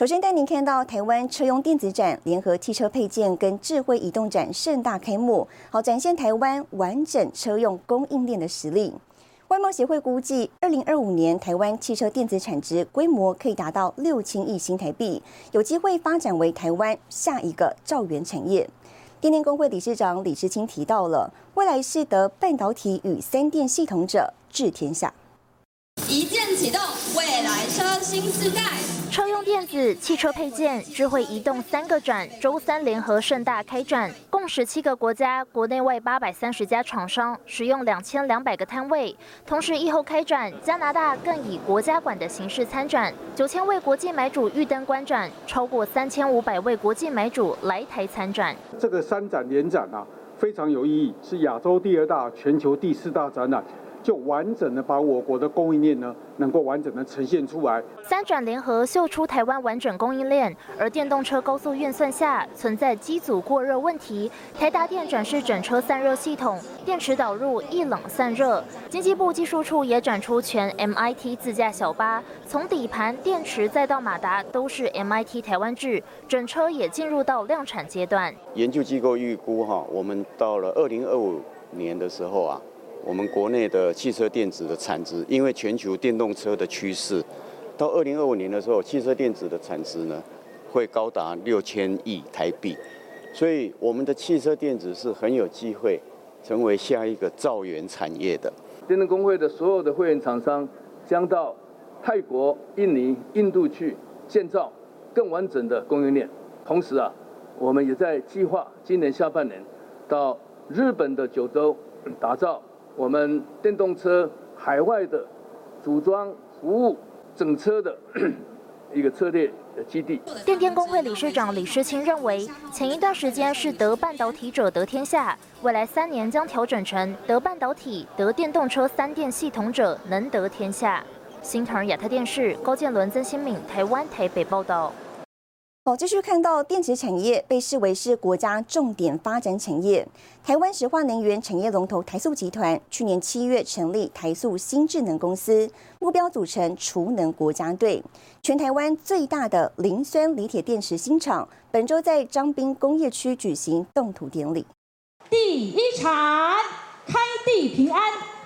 首先带您看到台湾车用电子展、联合汽车配件跟智慧移动展盛大开幕，好展现台湾完整车用供应链的实力。外贸协会估计，二零二五年台湾汽车电子产值规模可以达到六千亿新台币，有机会发展为台湾下一个兆元产业。电电工会理事长李世清提到了，未来是得半导体与三电系统者治天下。一键启动未来车新时代。车用电子、汽车配件、智慧移动三个展，周三联合盛大开展，共十七个国家，国内外八百三十家厂商，使用两千两百个摊位。同时，以后开展，加拿大更以国家馆的形式参展，九千位国际买主预登观展，超过三千五百位国际买主来台参展。这个三展联展啊，非常有意义，是亚洲第二大、全球第四大展览。就完整的把我国的供应链呢，能够完整的呈现出来。三转联合秀出台湾完整供应链，而电动车高速运算下存在机组过热问题。台达电展示整车散热系统，电池导入一冷散热。经济部技术处也展出全 MIT 自驾小巴，从底盘、电池再到马达都是 MIT 台湾制，整车也进入到量产阶段。研究机构预估哈，我们到了二零二五年的时候啊。我们国内的汽车电子的产值，因为全球电动车的趋势，到二零二五年的时候，汽车电子的产值呢会高达六千亿台币，所以我们的汽车电子是很有机会成为下一个造元产业的。电动工会的所有的会员厂商将到泰国、印尼、印度去建造更完整的供应链，同时啊，我们也在计划今年下半年到日本的九州打造。我们电动车海外的组装服务整车的 一个策略的基地。电电工会理事长李世清认为，前一段时间是得半导体者得天下，未来三年将调整成得半导体、得电动车三电系统者能得天下。新唐亚特电视高建伦、曾新敏，台湾台北报道。好，继续看到电池产业被视为是国家重点发展产业。台湾石化能源产业龙头台塑集团去年七月成立台塑新智能公司，目标组成储能国家队。全台湾最大的磷酸锂铁电池新厂，本周在彰滨工业区举行动土典礼。第一场开地平安，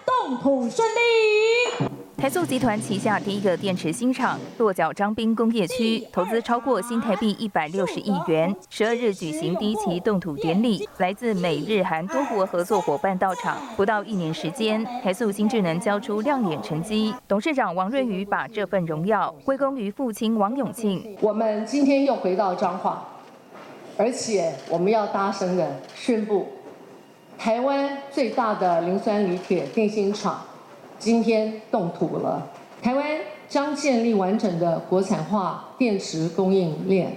动土顺利。台塑集团旗下第一个电池新厂落脚张滨工业区，投资超过新台币一百六十亿元。十二日举行第一期动土典礼，来自美日韩多国合作伙伴到场。不到一年时间，台塑新智能交出亮眼成绩。董事长王瑞宇把这份荣耀归功于父亲王永庆。我们今天又回到彰化，而且我们要大声的宣布，台湾最大的磷酸锂铁电芯厂。今天动土了，台湾将建立完整的国产化电池供应链。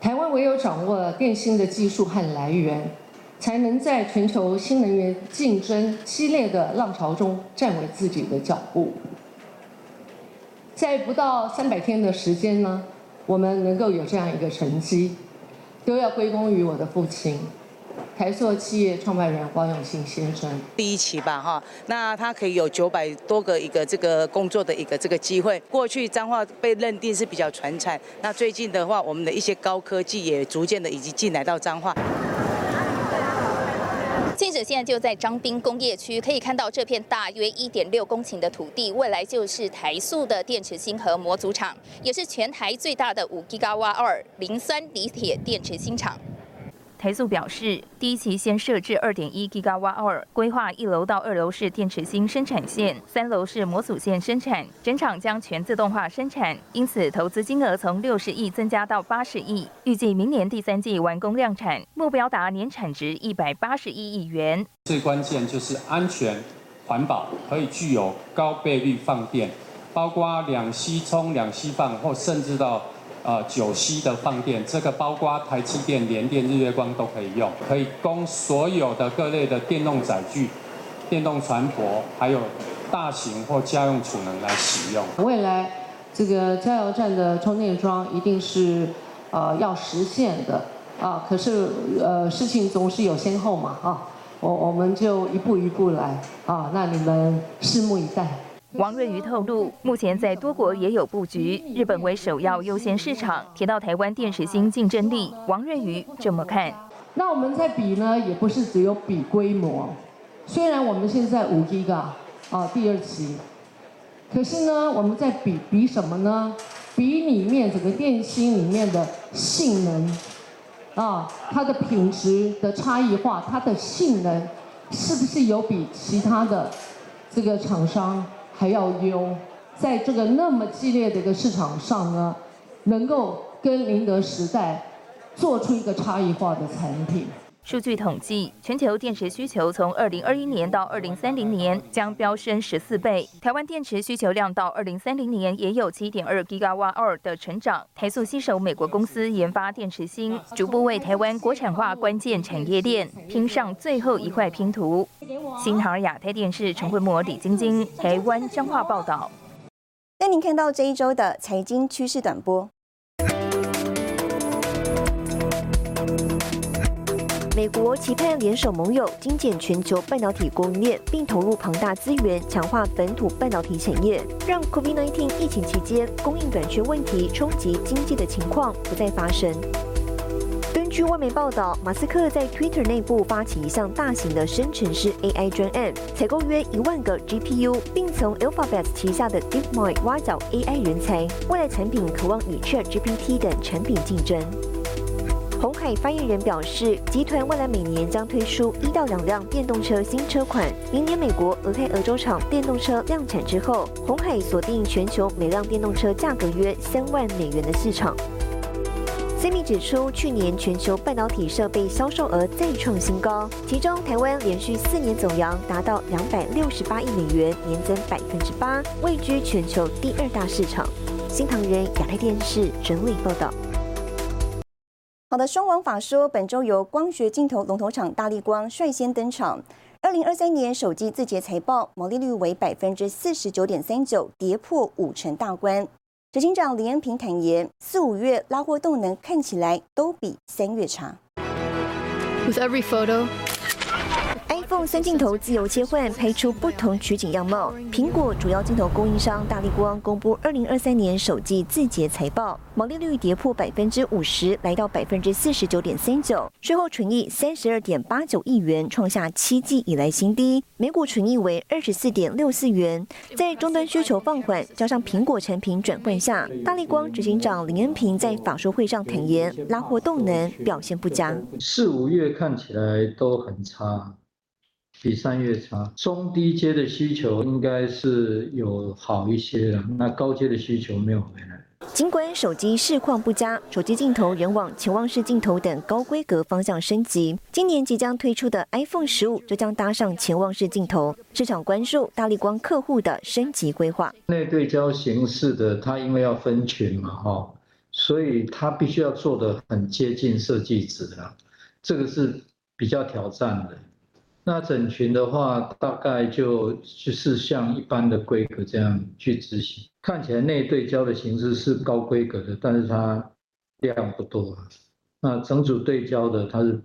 台湾唯有掌握电芯的技术和来源，才能在全球新能源竞争激烈的浪潮中站稳自己的脚步。在不到三百天的时间呢，我们能够有这样一个成绩，都要归功于我的父亲。台塑企业创办人王永庆先生，第一期吧，哈，那他可以有九百多个一个这个工作的一个这个机会。过去彰化被认定是比较传产，那最近的话，我们的一些高科技也逐渐的已经进来到彰化。记者现在就在彰滨工业区，可以看到这片大约一点六公顷的土地，未来就是台塑的电池芯和模组厂，也是全台最大的五 G 瓦二磷酸锂铁电池芯厂。台塑表示，第一期先设置二点一 Gigawatt，规划一楼到二楼是电池芯生产线，三楼是模组线生产，整厂将全自动化生产，因此投资金额从六十亿增加到八十亿，预计明年第三季完工量产，目标达年产值一百八十一亿元。最关键就是安全、环保，可以具有高倍率放电，包括两吸充、两吸放，或甚至到。呃，九息的放电，这个包括台积电、联电、日月光都可以用，可以供所有的各类的电动载具电动船舶，还有大型或家用储能来使用。未来这个加油站的充电桩一定是呃要实现的啊，可是呃事情总是有先后嘛啊，我我们就一步一步来啊，那你们拭目以待。王瑞瑜透露，目前在多国也有布局，日本为首要优先市场。提到台湾电池芯竞争力，王瑞瑜这么看。那我们在比呢，也不是只有比规模。虽然我们现在五 G 啊，啊第二期，可是呢，我们在比比什么呢？比里面整个电芯里面的性能，啊，它的品质的差异化，它的性能是不是有比其他的这个厂商？还要优，在这个那么激烈的一个市场上呢，能够跟宁德时代做出一个差异化的产品。数据统计，全球电池需求从二零二一年到二零三零年将飙升十四倍。台湾电池需求量到二零三零年也有七点二 g i g a w a t 的成长。台塑携手美国公司研发电池芯，逐步为台湾国产化关键产业链拼上最后一块拼图。新唐亚太电视陈慧模、李晶晶，台湾彰化报道。带您看到这一周的财经趋势短波。美国期盼联手盟友精简全球半导体供应链，并投入庞大资源强化本土半导体产业，让 COVID-19 疫情期间供应短缺问题冲击经济的情况不再发生。根据外媒报道，马斯克在 Twitter 内部发起一项大型的生成式 AI 专案，采购约一万个 GPU，并从 Alphabet 旗下的 DeepMind 挖角 AI 人才，未来产品渴望与 ChatGPT 等产品竞争。红海发言人表示，集团未来每年将推出一到两辆电动车新车款。明年美国俄亥俄州厂电动车量产之后，红海锁定全球每辆电动车价格约三万美元的市场。CMI 指出，去年全球半导体设备销售额再创新高，其中台湾连续四年走阳，达到两百六十八亿美元，年增百分之八，位居全球第二大市场。新唐人亚太电视整理报道。好的，双王法说，本周由光学镜头龙头厂大力光率先登场。二零二三年首季字节财报毛利率为百分之四十九点三九，跌破五成大关。执行长李恩平坦言，四五月拉货动能看起来都比三月差。With every photo. 共三镜头自由切换，拍出不同取景样貌。苹果主要镜头供应商大力光公布二零二三年首季字节财报，毛利率跌破百分之五十，来到百分之四十九点三九，税后纯益三十二点八九亿元，创下七季以来新低。每股纯益为二十四点六四元。在终端需求放缓，加上苹果产品转换下，大力光执行长林恩平在法说会上坦言，拉货动能表现不佳。四五月看起来都很差。比三月差，中低阶的需求应该是有好一些了，那高阶的需求没有回来。尽管手机市况不佳，手机镜头仍往潜望式镜头等高规格方向升级。今年即将推出的 iPhone 十五就将搭上潜望式镜头，市场关注大力光客户的升级规划。内对焦形式的，它因为要分群嘛，哈，所以它必须要做的很接近设计值啊，这个是比较挑战的。那整群的话，大概就就是像一般的规格这样去执行，看起来内对焦的形式是高规格的，但是它量不多啊。那整组对焦的，它是。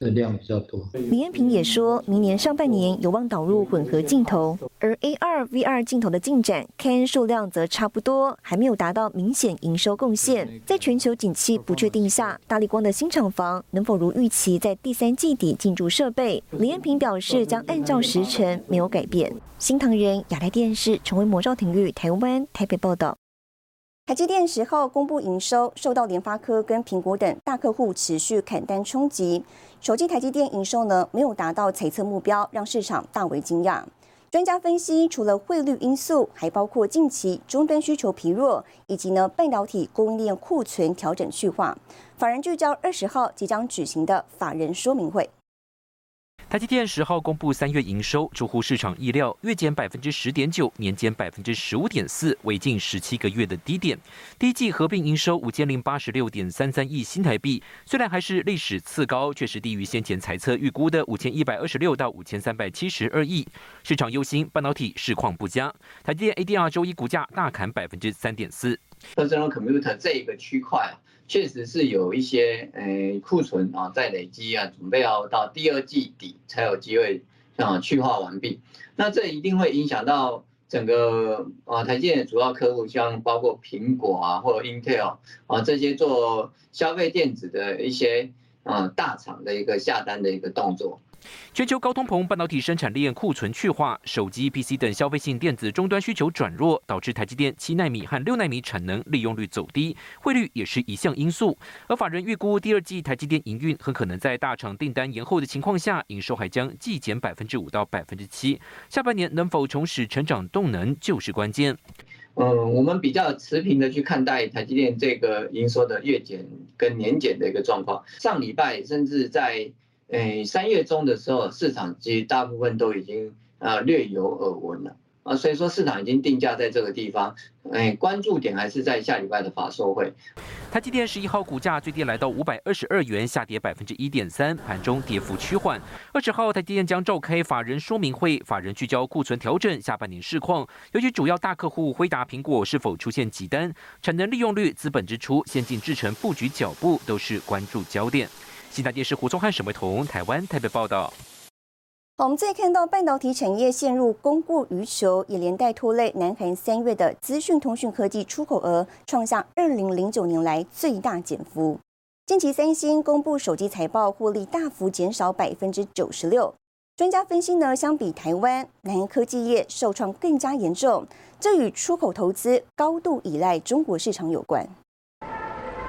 的量比较多。李彦平也说，明年上半年有望导入混合镜头，而 AR、VR 镜头的进展，看数量则差不多，还没有达到明显营收贡献。在全球景气不确定下，大力光的新厂房能否如预期在第三季底进驻设备？李彦平表示，将按照时程没有改变。新唐人亚太电视成为魔兆体育台湾台北报道。台积电十号公布营收，受到联发科跟苹果等大客户持续砍单冲击，首季台积电营收呢没有达到猜测目标，让市场大为惊讶。专家分析，除了汇率因素，还包括近期终端需求疲弱，以及呢半导体供应链库存调整去化。法人聚焦二十号即将举行的法人说明会。台积电十号公布三月营收，出乎市场意料，月减百分之十点九，年减百分之十五点四，为近十七个月的低点。第一季合并营收五千零八十六点三三亿新台币，虽然还是历史次高，却是低于先前财测预估的五千一百二十六到五千三百七十二亿。市场忧心半导体市况不佳，台积电 ADR 周一股价大砍百分之三点四。Personal computer 这一个区块确实是有一些呃库存啊在累积啊，准备要到第二季底才有机会啊去化完毕。那这一定会影响到整个啊台积电的主要客户，像包括苹果啊或者 Intel 啊这些做消费电子的一些啊大厂的一个下单的一个动作。全球高通膨、半导体生产链库存去化、手机、PC 等消费性电子终端需求转弱，导致台积电七纳米和六纳米产能利用率走低，汇率也是一项因素。而法人预估第二季台积电营运很可能在大厂订单延后的情况下，营收还将季减百分之五到百分之七。下半年能否重拾成长动能就是关键。嗯，我们比较持平的去看待台积电这个营收的月减跟年减的一个状况。上礼拜甚至在诶，三月中的时候，市场其实大部分都已经呃略有耳闻了啊，所以说市场已经定价在这个地方，诶，关注点还是在下礼拜的法说会。台积电十一号股价最低来到五百二十二元，下跌百分之一点三，盘中跌幅趋缓。二十号台积电将召开法人说明会，法人聚焦库存调整下半年市况，尤其主要大客户辉达、苹果是否出现急单，产能利用率、资本支出、先进制程布局脚步都是关注焦点。新台电视胡宗汉、沈维彤，台湾台北报道。我们再看到半导体产业陷入供过于求，也连带拖累南韩三月的资讯通讯科技出口额创下二零零九年来最大减幅。近期三星公布手机财报，获利大幅减少百分之九十六。专家分析呢，相比台湾，南韩科技业受创更加严重，这与出口投资高度依赖中国市场有关。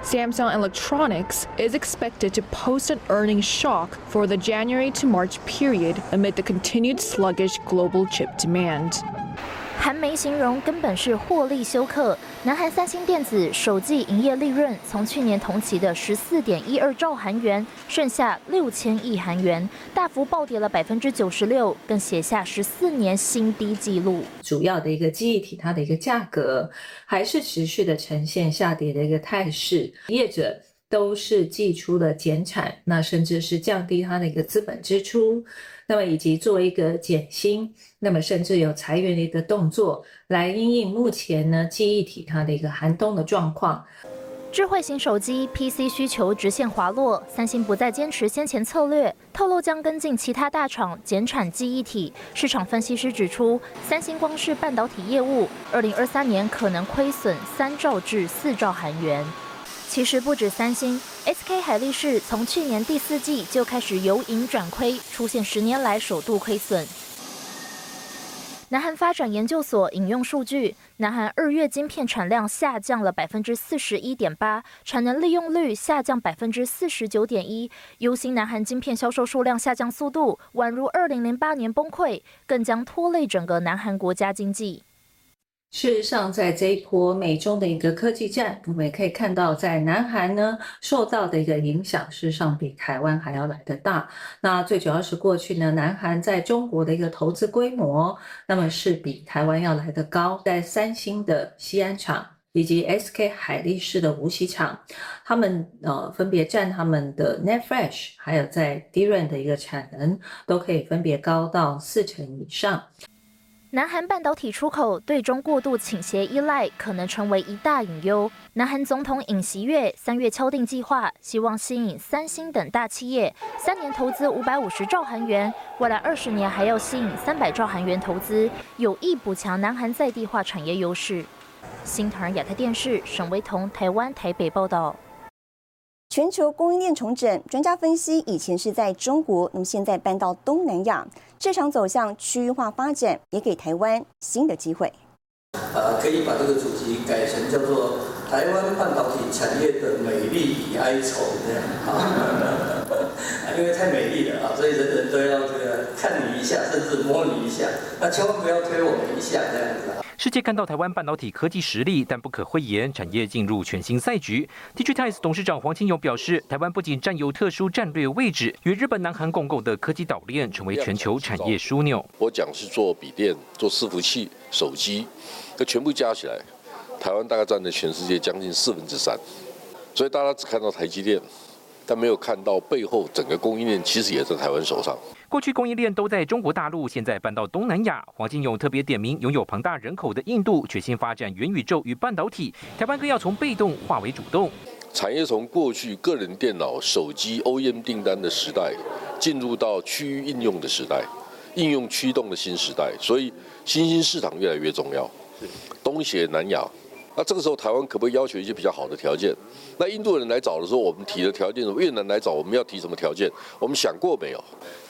Samsung Electronics is expected to post an earnings shock for the January to March period amid the continued sluggish global chip demand. 韩媒形容根本是获利休克。南韩三星电子首季营业利润从去年同期的十四点一二兆韩元，剩下六千亿韩元，大幅暴跌了百分之九十六，更写下十四年新低纪录。主要的一个记忆体，它的一个价格还是持续的呈现下跌的一个态势，业者都是寄出了减产，那甚至是降低它的一个资本支出。那么以及做一个减薪，那么甚至有裁员的一个动作，来因应目前呢记忆体它的一个寒冬的状况。智慧型手机 PC 需求直线滑落，三星不再坚持先前策略，透露将跟进其他大厂减产记忆体。市场分析师指出，三星光是半导体业务，二零二三年可能亏损三兆至四兆韩元。其实不止三星，SK 海力士从去年第四季就开始由盈转亏，出现十年来首度亏损。南韩发展研究所引用数据，南韩二月晶片产量下降了百分之四十一点八，产能利用率下降百分之四十九点一。忧心南韩晶片销售数量下降速度宛如二零零八年崩溃，更将拖累整个南韩国家经济。事实上，在这一波美中的一个科技战，我们也可以看到，在南韩呢受到的一个影响，事实上比台湾还要来得大。那最主要是过去呢，南韩在中国的一个投资规模，那么是比台湾要来得高。在三星的西安厂以及 SK 海力士的无锡厂，他们呃分别占他们的 Net Fresh，还有在 DRAM 的一个产能，都可以分别高到四成以上。南韩半导体出口对中过度倾斜依赖，可能成为一大隐忧。南韩总统尹锡悦三月敲定计划，希望吸引三星等大企业，三年投资五百五十兆韩元，未来二十年还要吸引三百兆韩元投资，有意补强南韩在地化产业优势。新唐人亚太电视沈维彤台湾台北报道。全球供应链重整，专家分析，以前是在中国，那么现在搬到东南亚，这场走向区域化发展，也给台湾新的机会。呃，可以把这个主题改成叫做“台湾半导体产业的美丽与哀愁”这样啊，因为太美丽了啊，所以人人都要这个看你一下，甚至摸你一下，那千万不要推我们一下这样子啊。世界看到台湾半导体科技实力，但不可讳言，产业进入全新赛局。t i g i t i z e 董事长黄清勇表示，台湾不仅占有特殊战略位置，与日本、南韩共构的科技岛链，成为全球产业枢纽。我讲是做笔电、做伺服器、手机，这全部加起来，台湾大概占了全世界将近四分之三。所以大家只看到台积电。但没有看到背后整个供应链其实也在台湾手上。过去供应链都在中国大陆，现在搬到东南亚。黄金勇特别点名拥有庞大人口的印度，决心发展元宇宙与半导体。台湾更要从被动化为主动。产业从过去个人电脑、手机 OEM 订单的时代，进入到区域应用的时代，应用驱动的新时代。所以新兴市场越来越重要。东协、南亚。那这个时候，台湾可不可以要求一些比较好的条件？那印度人来找的时候，我们提的条件；越南来找，我们要提什么条件？我们想过没有？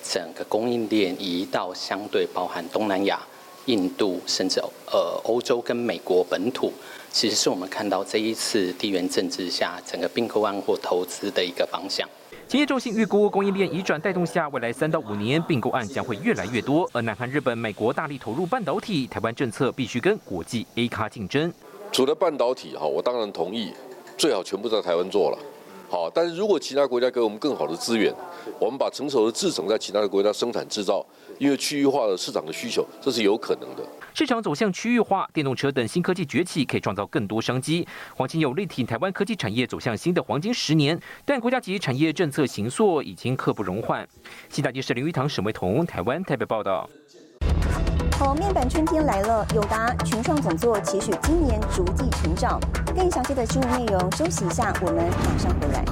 整个供应链移到相对包含东南亚、印度，甚至呃欧洲跟美国本土，其实是我们看到这一次地缘政治下整个并购案或投资的一个方向。企业中心预估，供应链移转带动下，未来三到五年并购案将会越来越多。而南韩、日本、美国大力投入半导体，台湾政策必须跟国际 A 卡竞争。除了半导体哈，我当然同意，最好全部在台湾做了，好。但是如果其他国家给我们更好的资源，我们把成熟的制成在其他的国家生产制造，因为区域化的市场的需求，这是有可能的。市场走向区域化，电动车等新科技崛起，可以创造更多商机。黄金有力挺台湾科技产业走向新的黄金十年，但国家级产业政策形塑已经刻不容缓。新大电视林玉堂、沈维彤，台湾台北报道。好，面板春天来了，友达、群创总座期许今年逐季成长。更详细的新闻内容，休息一下，我们马上回来。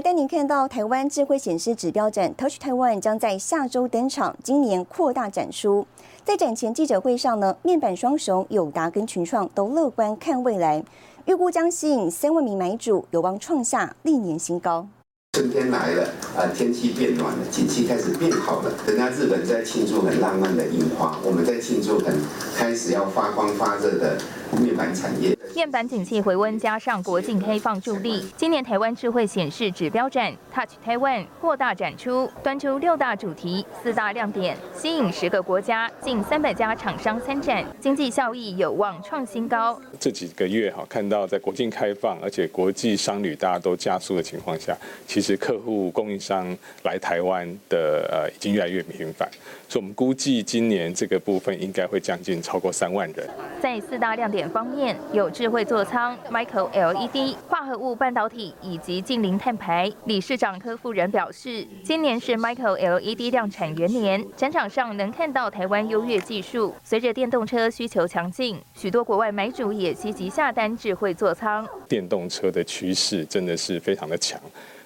带您看到台湾智慧显示指标展 Touch Taiwan 将在下周登场，今年扩大展出。在展前记者会上呢，面板双雄友达跟群创都乐观看未来，预估将吸引三万名买主，有望创下历年新高。春天来了，啊，天气变暖了，景气开始变好了。人家日本在庆祝很浪漫的樱花，我们在庆祝很开始要发光发热的面板产业。面板景气回温，加上国境开放助力，今年台湾智慧显示指标展 Touch Taiwan 扩大展出，端出六大主题、四大亮点，吸引十个国家近三百家厂商参展，经济效益有望创新高。这几个月哈，看到在国境开放，而且国际商旅大家都加速的情况下，其实客户供应商来台湾的呃已经越来越频繁，所以我们估计今年这个部分应该会将近超过三万人。在四大亮点方面，有智慧座舱、Micro LED、化合物半导体以及近零碳排。理事长柯富仁表示，今年是 Micro LED 量产元年，展场上能看到台湾优越技术。随着电动车需求强劲，许多国外买主也积极下单智慧座舱。电动车的趋势真的是非常的强。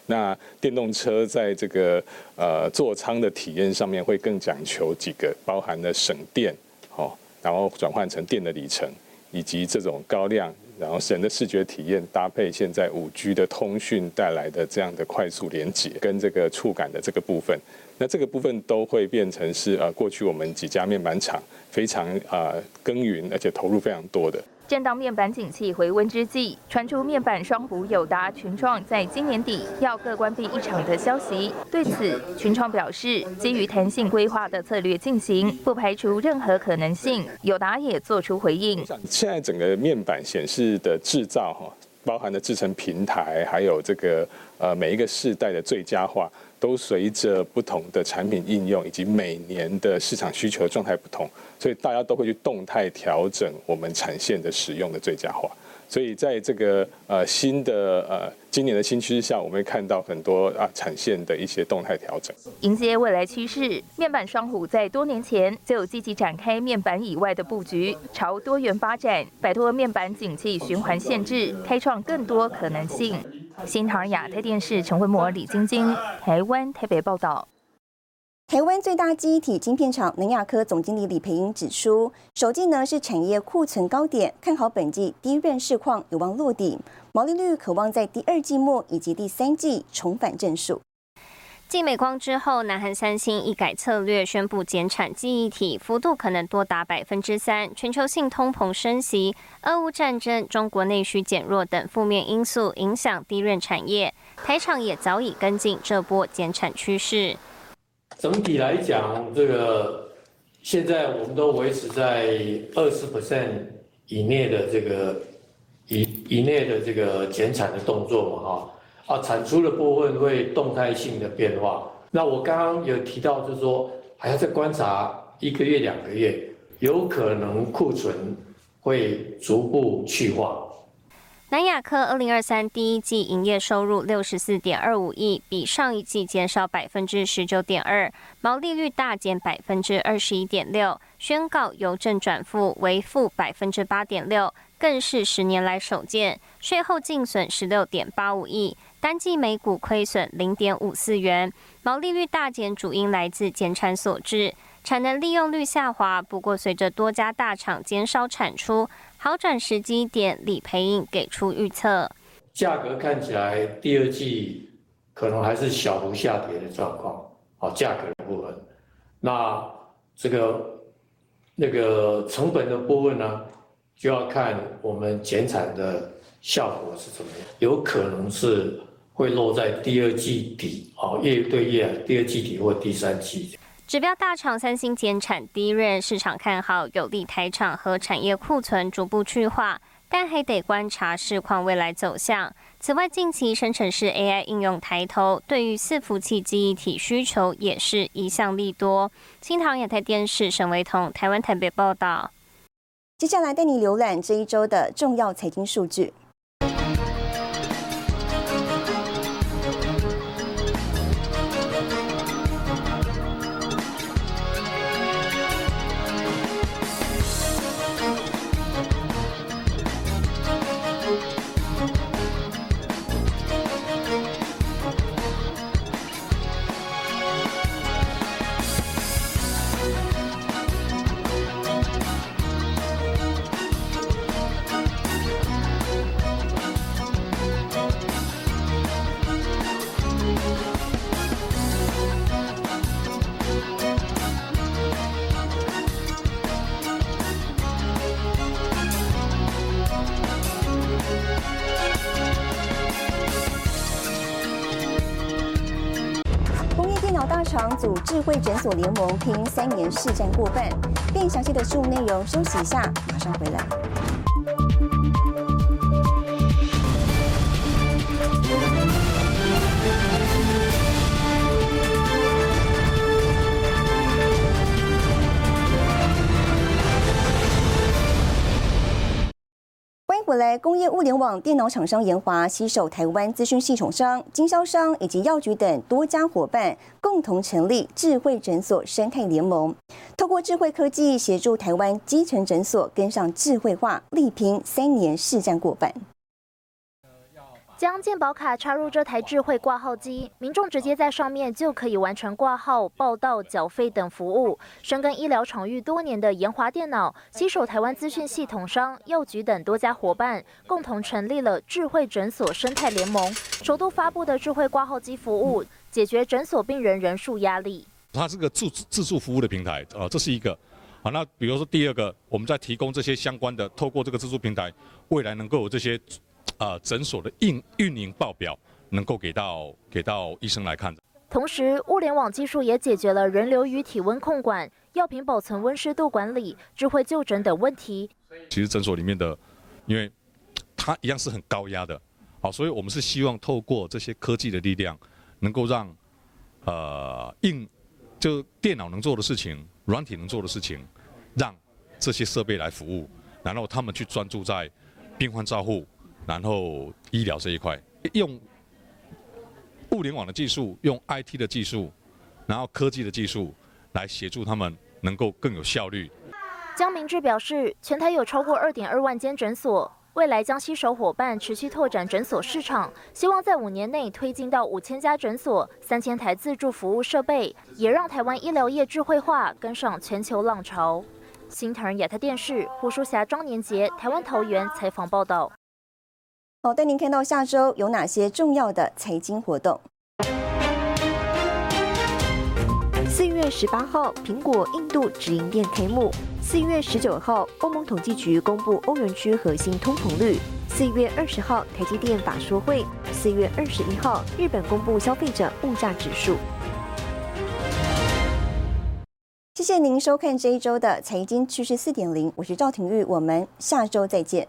那电动车在这个呃座舱的体验上面会更讲求几个，包含了省电，好。然后转换成电的里程，以及这种高亮，然后省的视觉体验搭配现在五 G 的通讯带来的这样的快速连接，跟这个触感的这个部分，那这个部分都会变成是呃过去我们几家面板厂非常啊耕耘而且投入非常多的。正当面板景气回温之际，传出面板双虎友达、群创在今年底要各关闭一场的消息。对此，群创表示，基于弹性规划的策略进行，不排除任何可能性。友达也做出回应。现在整个面板显示的制造哈，包含的制成平台，还有这个呃每一个世代的最佳化。都随着不同的产品应用以及每年的市场需求状态不同，所以大家都会去动态调整我们产线的使用的最佳化。所以在这个呃新的呃今年的新趋势下，我们会看到很多啊产线的一些动态调整。迎接未来趋势，面板双虎在多年前就积极展开面板以外的布局，朝多元发展，摆脱面板景气循环限制，开创更多可能性。新唐亚太电视陈慧模、李晶晶，台湾台北报道。台湾最大记忆体晶片厂能亚科总经理李培英指出，首季呢是产业库存高点，看好本季低润市况有望落底，毛利率渴望在第二季末以及第三季重返正数。继美光之后，南韩三星一改策略，宣布减产记忆体，幅度可能多达百分之三。全球性通膨升级、俄乌战争、中国内需减弱等负面因素影响低润产业，台厂也早已跟进这波减产趋势。整体来讲，这个现在我们都维持在二十 percent 以内的这个以以内的这个减产的动作嘛，哈。啊，产出的部分会动态性的变化。那我刚刚有提到，就是说还要再观察一个月、两个月，有可能库存会逐步去化。南亚科二零二三第一季营业收入六十四点二五亿，比上一季减少百分之十九点二，毛利率大减百分之二十一点六，宣告由正转负为负百分之八点六，更是十年来首见。税后净损十六点八五亿。单季每股亏损零点五四元，毛利率大减主因来自减产所致，产能利用率下滑。不过，随着多家大厂减少产出，好转时机点，李培英给出预测：价格看起来第二季可能还是小幅下跌的状况。好，价格的部分，那这个那个成本的部分呢，就要看我们减产的效果是怎么样，有可能是。会落在第二季底，哦，月对月，第二季底或第三季。指标大厂三星减产低润，市场看好有利台厂和产业库存逐步去化，但还得观察市况未来走向。此外，近期生成式 AI 应用抬头，对于伺服器记忆体需求也是一项利多。新唐亚太电视沈维彤台湾台北报道。接下来带你浏览这一周的重要财经数据。组智慧诊所联盟拼三年试战过半，更详细的事务内容，休息一下，马上回来。工业物联网电脑厂商研华携手台湾资讯系统商、经销商以及药局等多家伙伴，共同成立智慧诊所生态联盟，透过智慧科技协助台湾基层诊所跟上智慧化，力拼三年市占过半。将健保卡插入这台智慧挂号机，民众直接在上面就可以完成挂号、报到、缴费等服务。深耕医疗场域多年的研华电脑，携手台湾资讯系统商、药局等多家伙伴，共同成立了智慧诊所生态联盟。首度发布的智慧挂号机服务，解决诊所病人人数压力。它是个自自助服务的平台，呃，这是一个。好，那比如说第二个，我们在提供这些相关的，透过这个自助平台，未来能够有这些。啊，诊所的运运营报表能够给到给到医生来看。同时，物联网技术也解决了人流与体温控管、药品保存温湿度管理、智慧就诊等问题。其实诊所里面的，因为它一样是很高压的，好，所以我们是希望透过这些科技的力量，能够让呃硬就电脑能做的事情、软体能做的事情，让这些设备来服务，然后他们去专注在病患照护。然后医疗这一块，用物联网的技术，用 IT 的技术，然后科技的技术来协助他们能够更有效率。江明志表示，全台有超过二点二万间诊所，未来将携手伙伴持续拓展诊所市场，希望在五年内推进到五千家诊所、三千台自助服务设备，也让台湾医疗业智慧化跟上全球浪潮。新唐人亚太电视胡淑霞、庄年杰，台湾桃园采访报道。好，带您看到下周有哪些重要的财经活动。四月十八号，苹果印度直营店开幕；四月十九号，欧盟统计局公布欧元区核心通膨率；四月二十号，台积电法说会；四月二十一号，日本公布消费者物价指数。谢谢您收看这一周的财经趋势四点零，我是赵廷玉，我们下周再见。